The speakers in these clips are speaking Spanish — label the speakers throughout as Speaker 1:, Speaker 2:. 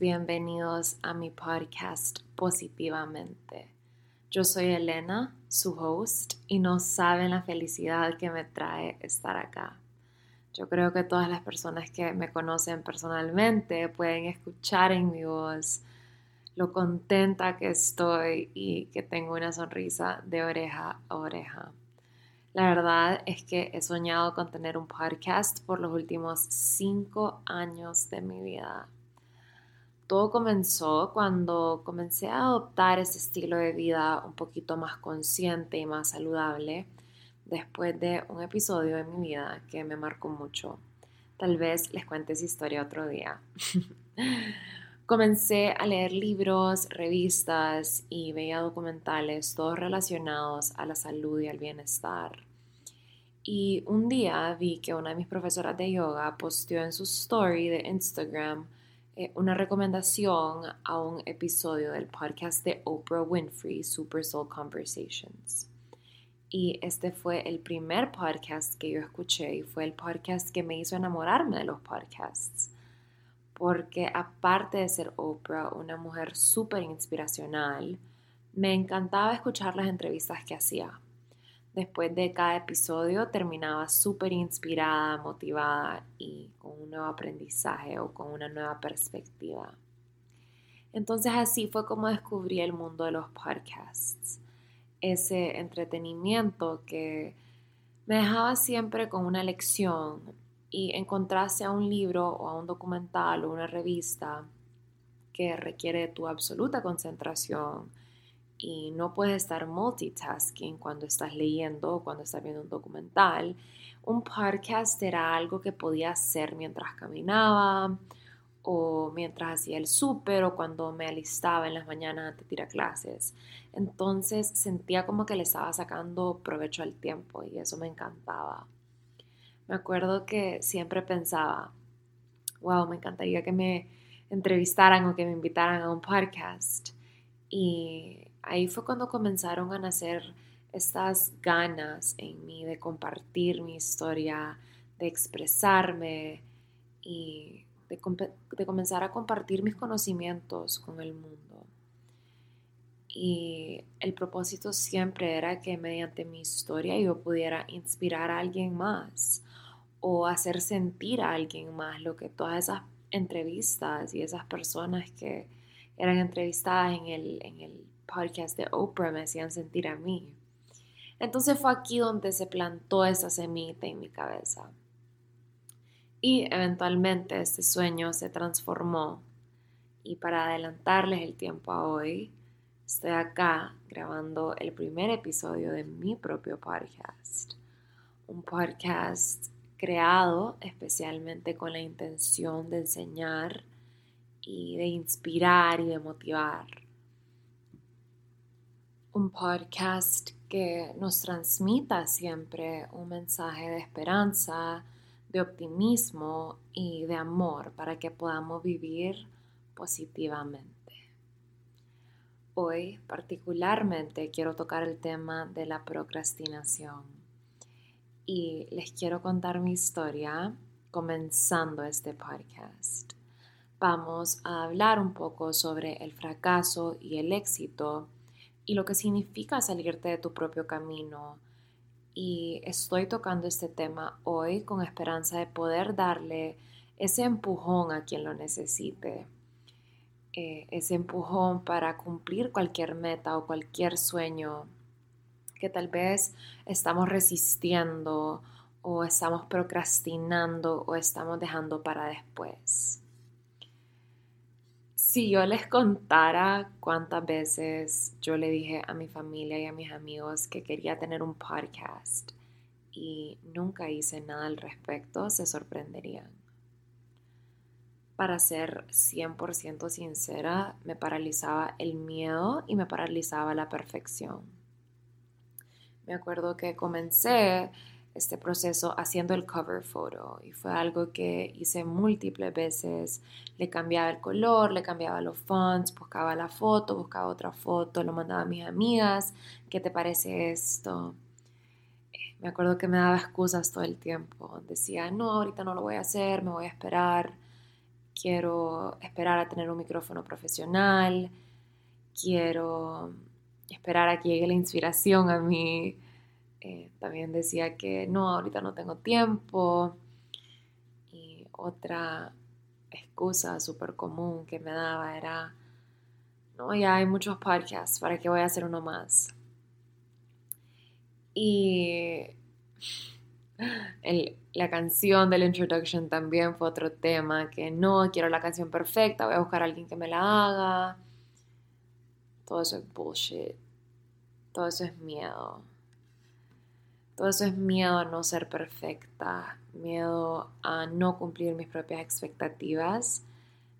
Speaker 1: bienvenidos a mi podcast Positivamente. Yo soy Elena, su host, y no saben la felicidad que me trae estar acá. Yo creo que todas las personas que me conocen personalmente pueden escuchar en mi voz lo contenta que estoy y que tengo una sonrisa de oreja a oreja. La verdad es que he soñado con tener un podcast por los últimos cinco años de mi vida. Todo comenzó cuando comencé a adoptar ese estilo de vida un poquito más consciente y más saludable después de un episodio de mi vida que me marcó mucho. Tal vez les cuente esa historia otro día. Comencé a leer libros, revistas y veía documentales, todos relacionados a la salud y al bienestar. Y un día vi que una de mis profesoras de yoga posteó en su story de Instagram eh, una recomendación a un episodio del podcast de Oprah Winfrey, Super Soul Conversations. Y este fue el primer podcast que yo escuché y fue el podcast que me hizo enamorarme de los podcasts. Porque aparte de ser Oprah, una mujer súper inspiracional, me encantaba escuchar las entrevistas que hacía Después de cada episodio terminaba súper inspirada, motivada y con un nuevo aprendizaje o con una nueva perspectiva. Entonces así fue como descubrí el mundo de los podcasts. Ese entretenimiento que me dejaba siempre con una lección y encontrarse a un libro o a un documental o una revista que requiere tu absoluta concentración, y no puedes estar multitasking cuando estás leyendo o cuando estás viendo un documental. Un podcast era algo que podía hacer mientras caminaba o mientras hacía el súper o cuando me alistaba en las mañanas antes de ir a clases. Entonces sentía como que le estaba sacando provecho al tiempo y eso me encantaba. Me acuerdo que siempre pensaba, wow, me encantaría que me entrevistaran o que me invitaran a un podcast. Y ahí fue cuando comenzaron a nacer estas ganas en mí de compartir mi historia, de expresarme y de, comenzar a compartir mis conocimientos con el mundo. Y el propósito siempre era que mediante mi historia yo pudiera inspirar a alguien más o hacer sentir a alguien más lo que todas esas entrevistas y esas personas que eran entrevistadas en el, en el podcast de Oprah me hacían sentir a mí. Entonces fue aquí donde se plantó esa semilla en mi cabeza. Y eventualmente este sueño se transformó. Y para adelantarles el tiempo a hoy, estoy acá grabando el primer episodio de mi propio podcast. Un podcast creado especialmente con la intención de enseñar y de inspirar y de motivar un podcast que nos transmita siempre un mensaje de esperanza, de optimismo y de amor para que podamos vivir positivamente. Hoy particularmente quiero tocar el tema de la procrastinación y les quiero contar mi historia comenzando este podcast. Vamos a hablar un poco sobre el fracaso y el éxito y lo que significa salirte de tu propio camino. Y estoy tocando este tema hoy con esperanza de poder darle ese empujón a quien lo necesite. Eh, ese empujón para cumplir cualquier meta o cualquier sueño que tal vez estamos resistiendo o estamos procrastinando o estamos dejando para después. Si yo les contara cuántas veces yo le dije a mi familia y a mis amigos que quería tener un podcast y nunca hice nada al respecto, se sorprenderían. Para ser 100% sincera, me paralizaba el miedo y me paralizaba la perfección. Me acuerdo que comencé este proceso haciendo el cover photo y fue algo que hice múltiples veces. Le cambiaba el color, le cambiaba los fonts, buscaba la foto, buscaba otra foto, lo mandaba a mis amigas, ¿qué te parece esto? Me acuerdo que me daba excusas todo el tiempo. Decía, no, ahorita no lo voy a hacer, me voy a esperar. quiero esperar a tener un micrófono profesional, quiero esperar a que llegue la inspiración a mí. Eh, también decía que no, ahorita no tengo tiempo. Y otra excusa súper común que me daba era, no, ya hay muchos podcasts, ¿para qué voy a hacer uno más? Y la canción del introduction también fue otro tema, que no quiero la canción perfecta, voy a buscar a alguien que me la haga. Todo eso es bullshit. Todo eso es miedo. Todo eso es miedo a no ser perfecta, miedo a no cumplir mis propias expectativas,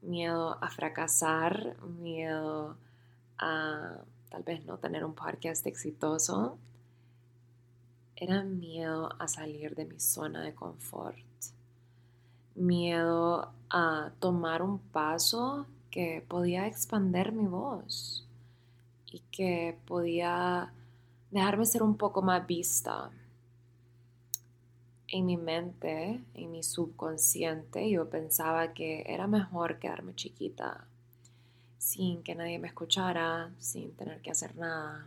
Speaker 1: miedo a fracasar, miedo a tal vez no tener un podcast exitoso era miedo a salir de mi zona de confort, miedo a tomar un paso que podía expander mi voz y que podía dejarme ser un poco más vista. En mi mente, en mi subconsciente, yo pensaba que era mejor quedarme chiquita, sin que nadie me escuchara, sin tener que hacer nada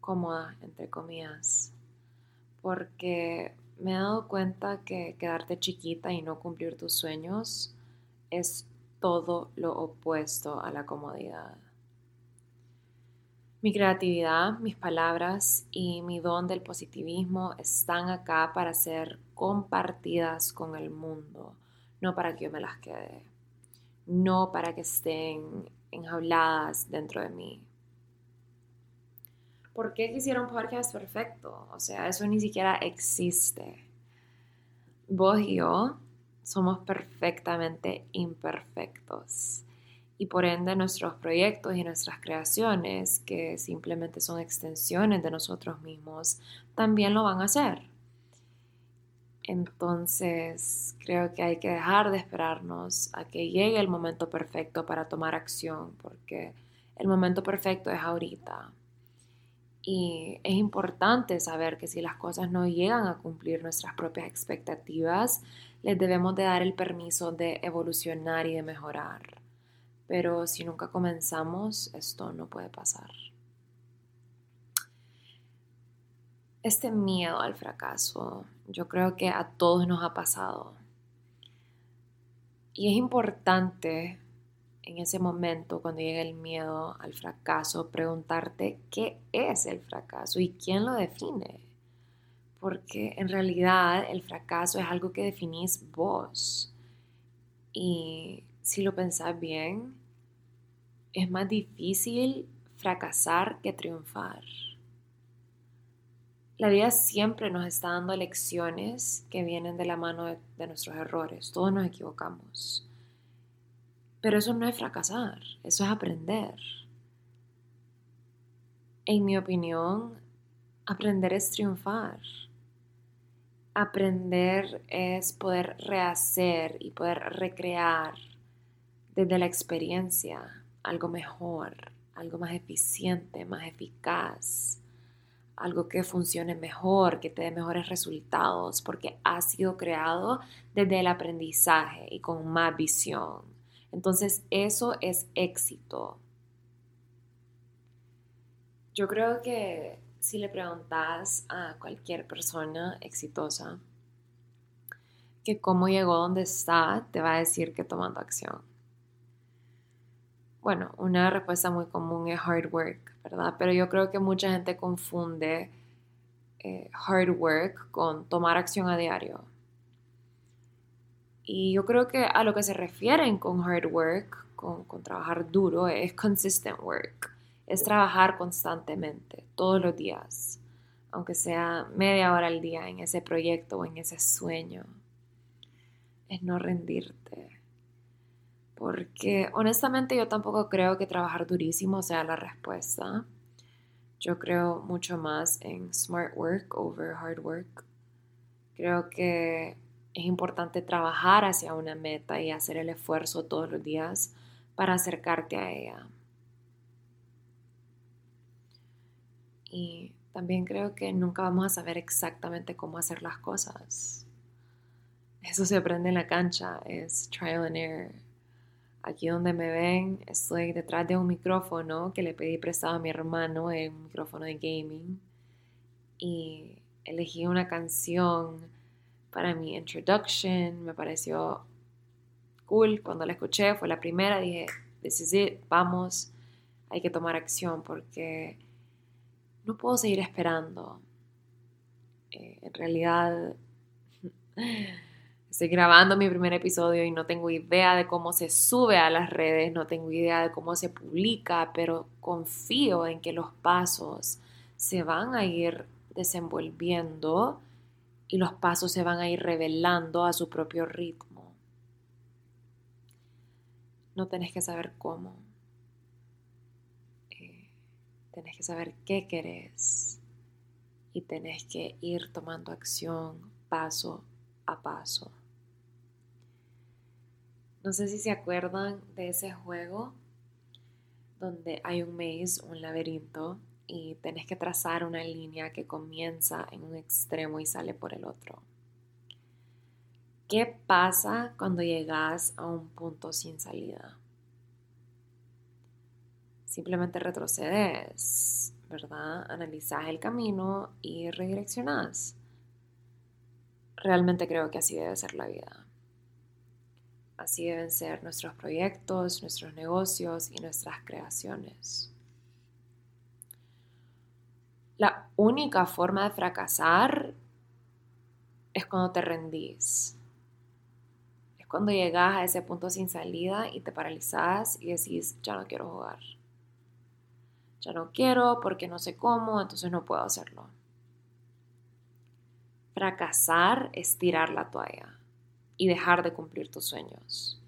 Speaker 1: cómoda, entre comillas, porque me he dado cuenta que quedarte chiquita y no cumplir tus sueños es todo lo opuesto a la comodidad. Mi creatividad, mis palabras y mi don del positivismo están acá para ser compartidas con el mundo, no para que yo me las quede, no para que estén enjauladas dentro de mí. ¿por qué quisiera un podcast perfecto? O sea, eso ni siquiera existe. Vos y yo somos perfectamente imperfectos. Y por ende nuestros proyectos y nuestras creaciones, que simplemente son extensiones de nosotros mismos, también lo van a hacer. Entonces, creo que hay que dejar de esperarnos a que llegue el momento perfecto para tomar acción, porque el momento perfecto es ahorita. Y es importante saber que si las cosas no llegan a cumplir nuestras propias expectativas, les debemos de dar el permiso de evolucionar y de mejorar. Pero si nunca comenzamos, esto no puede pasar. Este miedo al fracaso, yo creo que a todos nos ha pasado. Y es importante en ese momento, cuando llega el miedo al fracaso, preguntarte qué es el fracaso y quién lo define. Porque en realidad el fracaso es algo que definís vos. Y si lo pensás bien, es más difícil fracasar que triunfar. La vida siempre nos está dando lecciones que vienen de la mano de, de nuestros errores. Todos nos equivocamos. Pero eso no es fracasar, eso es aprender. En mi opinión, aprender es triunfar. Aprender es poder rehacer y poder recrear desde la experiencia algo mejor, algo más eficiente, más eficaz, algo que funcione mejor, que te dé mejores resultados, porque ha sido creado desde el aprendizaje y con más visión. Entonces eso es éxito. Yo creo que si le preguntas a cualquier persona exitosa que cómo llegó donde está, te va a decir que tomando acción. Bueno, una respuesta muy común es hard work, ¿verdad? Pero yo creo que mucha gente confunde eh, hard work con tomar acción a diario. Y yo creo que a lo que se refieren con hard work, con, trabajar duro, es consistent work. Es trabajar constantemente, todos los días, aunque sea media hora al día en ese proyecto o en ese sueño. Es no rendirte. Porque honestamente yo tampoco creo que trabajar durísimo sea la respuesta. Yo creo mucho más en smart work over hard work. Creo que es importante trabajar hacia una meta y hacer el esfuerzo todos los días para acercarte a ella. Y también creo que nunca vamos a saber exactamente cómo hacer las cosas. eso se aprende en la cancha, es trial and error. Aquí donde me ven, estoy detrás de un micrófono que le pedí prestado a mi hermano, un micrófono de gaming, y elegí una canción para mi introduction, me pareció cool cuando la escuché, fue la primera, dije, this is it, vamos, hay que tomar acción porque no puedo seguir esperando. Eh, en realidad, estoy grabando mi primer episodio y no tengo idea de cómo se sube a las redes, no tengo idea de cómo se publica, pero confío en que los pasos se van a ir desenvolviendo y los pasos se van a ir revelando a su propio ritmo. No tenés que saber cómo. Tenés que saber qué querés y tenés que ir tomando acción paso a paso. No sé si se acuerdan de ese juego donde hay un maze, un laberinto, y tenés que trazar una línea que comienza en un extremo y sale por el otro. ¿Qué pasa cuando llegas a un punto sin salida? Simplemente retrocedes, ¿verdad? Analizas el camino y redireccionas. Realmente creo que así debe ser la vida. Así deben ser nuestros proyectos, nuestros negocios y nuestras creaciones. La única forma de fracasar es cuando te rendís. Es cuando llegas a ese punto sin salida y te paralizas y decís, ya no quiero jugar ya no quiero porque no sé cómo, entonces no puedo hacerlo. Fracasar es tirar la toalla y dejar de cumplir tus sueños.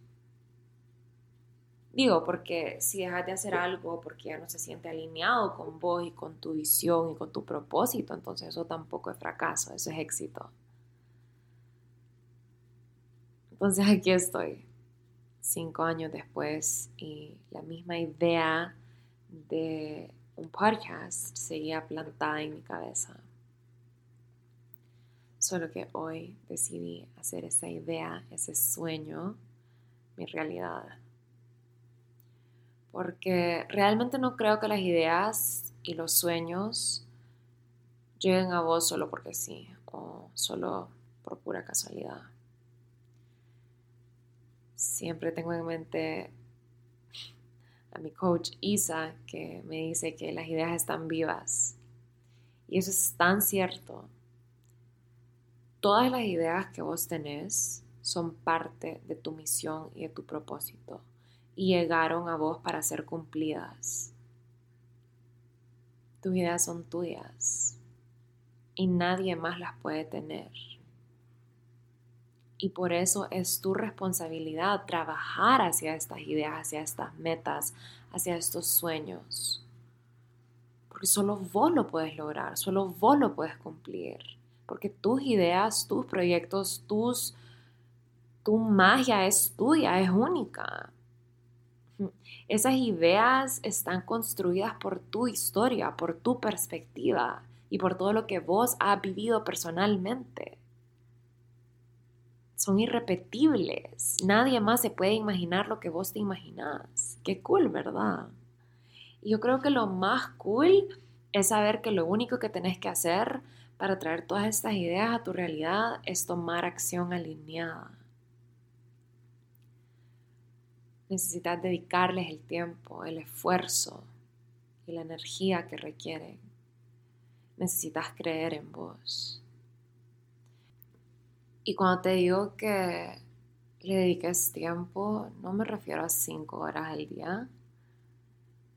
Speaker 1: Digo, porque si dejas de hacer algo porque ya no se siente alineado con vos y con tu visión y con tu propósito, entonces eso tampoco es fracaso, eso es éxito. Entonces aquí estoy, cinco años después, y la misma idea de un podcast seguía plantada en mi cabeza. Solo que hoy decidí hacer esa idea, ese sueño, mi realidad. Porque realmente no creo que las ideas y los sueños lleguen a vos solo porque sí o solo por pura casualidad. Siempre tengo en mente a mi coach Isa, que me dice que las ideas están vivas. Y eso es tan cierto. Todas las ideas que vos tenés son parte de tu misión y de tu propósito y llegaron a vos para ser cumplidas. Tus ideas son tuyas y nadie más las puede tener. Y por eso es tu responsabilidad trabajar hacia estas ideas, hacia estas metas, hacia estos sueños. Porque solo vos lo puedes lograr, solo vos lo puedes cumplir. Porque tus ideas, tus proyectos, tus, tu magia es tuya, es única. Esas ideas están construidas por tu historia, por tu perspectiva y por todo lo que vos has vivido personalmente son irrepetibles. Nadie más se puede imaginar lo que vos te imaginás. Qué cool, ¿verdad? Y yo creo que lo más cool es saber que lo único que tenés que hacer para traer todas estas ideas a tu realidad es tomar acción alineada. Necesitas dedicarles el tiempo, el esfuerzo y la energía que requieren. Necesitas creer en vos. Y cuando te digo que le dediques tiempo, no me refiero a cinco horas al día.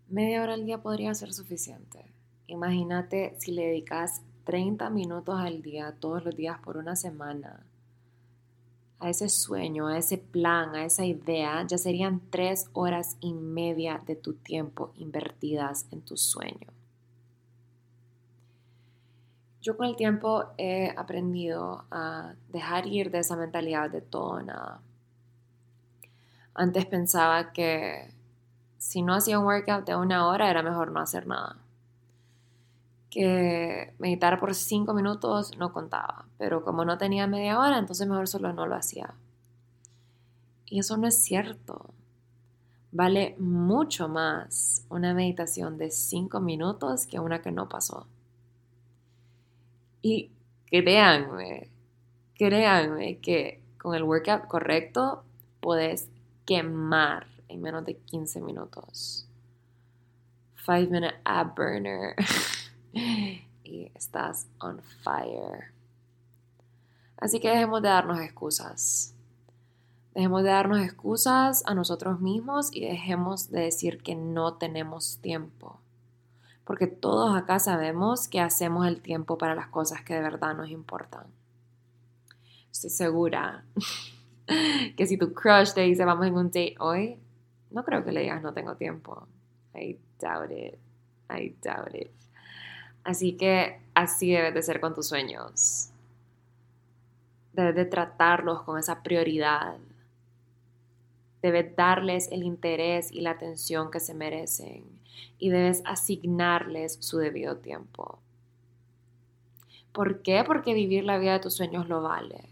Speaker 1: Media hora al día podría ser suficiente. Imagínate si le dedicas 30 minutos al día, todos los días por una semana, a ese sueño, a ese plan, a esa idea, ya serían tres horas y media de tu tiempo invertidas en tu sueño. Yo con el tiempo he aprendido a dejar ir de esa mentalidad de todo o nada. Antes pensaba que si no hacía un workout de una hora era mejor no hacer nada. Meditar por cinco minutos no contaba, pero como no tenía media hora, entonces mejor solo no lo hacía. Y eso no es cierto. Vale mucho más una meditación de cinco minutos que una que no pasó. Y créanme, créanme que con el workout correcto puedes quemar en menos de 15 minutos. Five minute ab burner. y estás on fire. Así que dejemos de darnos excusas. Dejemos de darnos excusas a nosotros mismos y dejemos de decir que no tenemos tiempo. Porque todos acá sabemos que hacemos el tiempo para las cosas que de verdad nos importan. Estoy segura que si tu crush te dice vamos en un date hoy, no creo que le digas no tengo tiempo. I doubt it. I doubt it. Así que así debes de ser con tus sueños. Debes de tratarlos con esa prioridad. Debes darles el interés y la atención que se merecen y debes asignarles su debido tiempo. ¿Por qué? Porque vivir la vida de tus sueños lo vale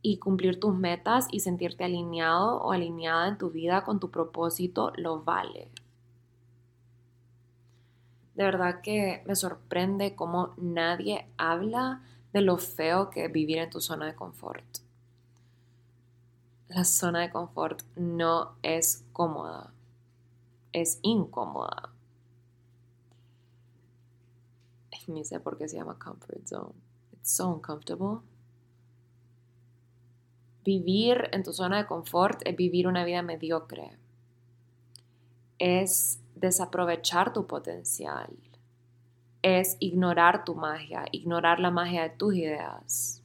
Speaker 1: y cumplir tus metas y sentirte alineado o alineada en tu vida con tu propósito lo vale. De verdad que me sorprende cómo nadie habla de lo feo que es vivir en tu zona de confort. La zona de confort no es cómoda, es incómoda. Ni sé por qué se llama comfort zone. It's so uncomfortable. Vivir en tu zona de confort es vivir una vida mediocre. Es desaprovechar tu potencial. Es ignorar tu magia, ignorar la magia de tus ideas.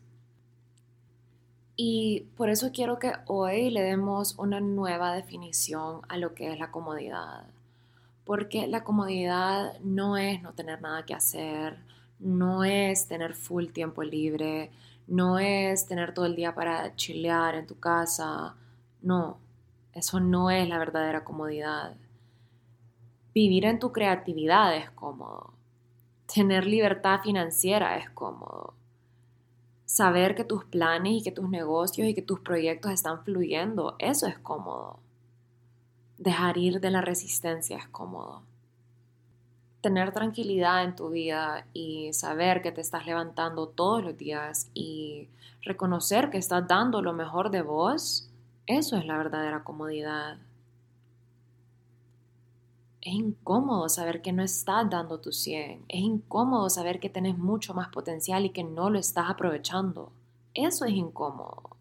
Speaker 1: Y por eso quiero que hoy le demos una nueva definición a lo que es la comodidad. Porque la comodidad no es no tener nada que hacer, no es tener full tiempo libre, no es tener todo el día para chilear en tu casa. No, eso no es la verdadera comodidad. Vivir en tu creatividad es cómodo. Tener libertad financiera es cómodo. Saber que tus planes y que tus negocios y que tus proyectos están fluyendo, eso es cómodo. Dejar ir de la resistencia es cómodo tener tranquilidad en tu vida y saber que te estás levantando todos los días y reconocer que estás dando lo mejor de vos, eso es la verdadera comodidad. Es incómodo saber que no estás dando tu 100. Es incómodo saber que tienes mucho más potencial y que no lo estás aprovechando. Eso es incómodo.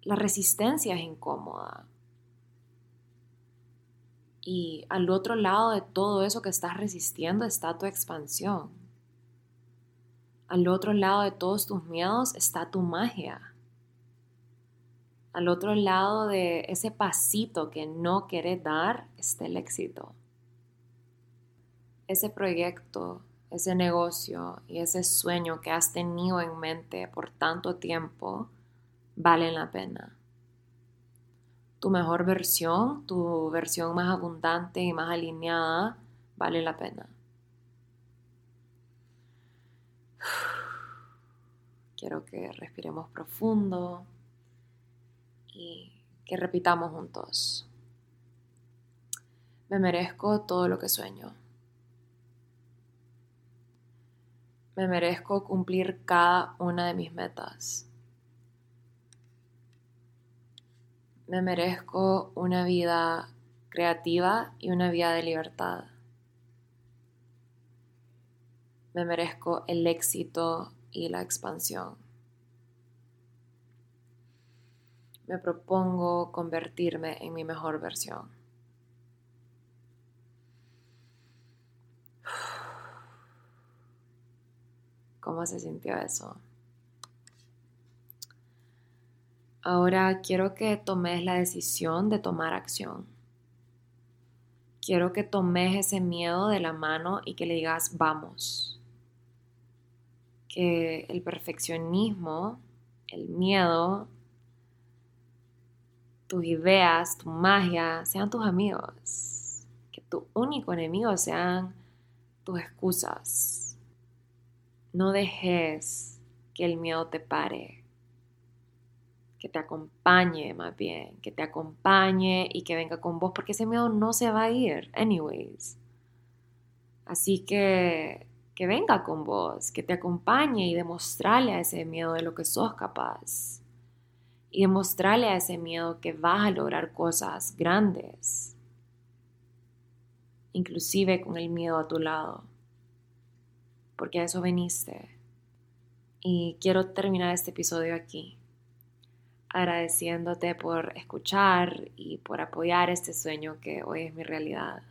Speaker 1: La resistencia es incómoda. Y al otro lado de todo eso que estás resistiendo está tu expansión. Al otro lado de todos tus miedos está tu magia. Al otro lado de ese pasito que no quieres dar está el éxito. Ese proyecto, ese negocio y ese sueño que has tenido en mente por tanto tiempo valen la pena tu mejor versión, tu versión más abundante y más alineada, vale la pena. Quiero que respiremos profundo y que repitamos juntos. Me merezco todo lo que sueño. Me merezco cumplir cada una de mis metas. Me merezco una vida creativa y una vida de libertad. Me merezco el éxito y la expansión. Me propongo convertirme en mi mejor versión. ¿Cómo se sintió eso? Ahora quiero que tomes la decisión de tomar acción. Quiero que tomes ese miedo de la mano y que le digas, vamos. Que el perfeccionismo, el miedo, tus ideas, tu magia sean tus amigos. Que tu único enemigo sean tus excusas. No dejes que el miedo te pare. Que te acompañe más bien, que te acompañe y que venga con vos, porque ese miedo no se va a ir, anyways. Así que que venga con vos, que te acompañe y demostrarle a ese miedo de lo que sos capaz. Y demostrarle a ese miedo que vas a lograr cosas grandes, inclusive con el miedo a tu lado, porque a eso veniste. Y quiero terminar este episodio aquí, agradeciéndote por escuchar y por apoyar este sueño que hoy es mi realidad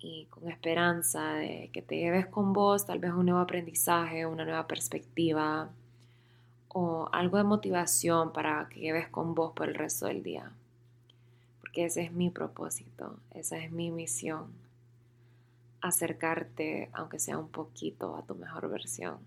Speaker 1: y con esperanza de que te lleves con vos tal vez un nuevo aprendizaje, una nueva perspectiva o algo de motivación para que lleves con vos por el resto del día. Porque ese es mi propósito, esa es mi misión, acercarte aunque sea un poquito a tu mejor versión.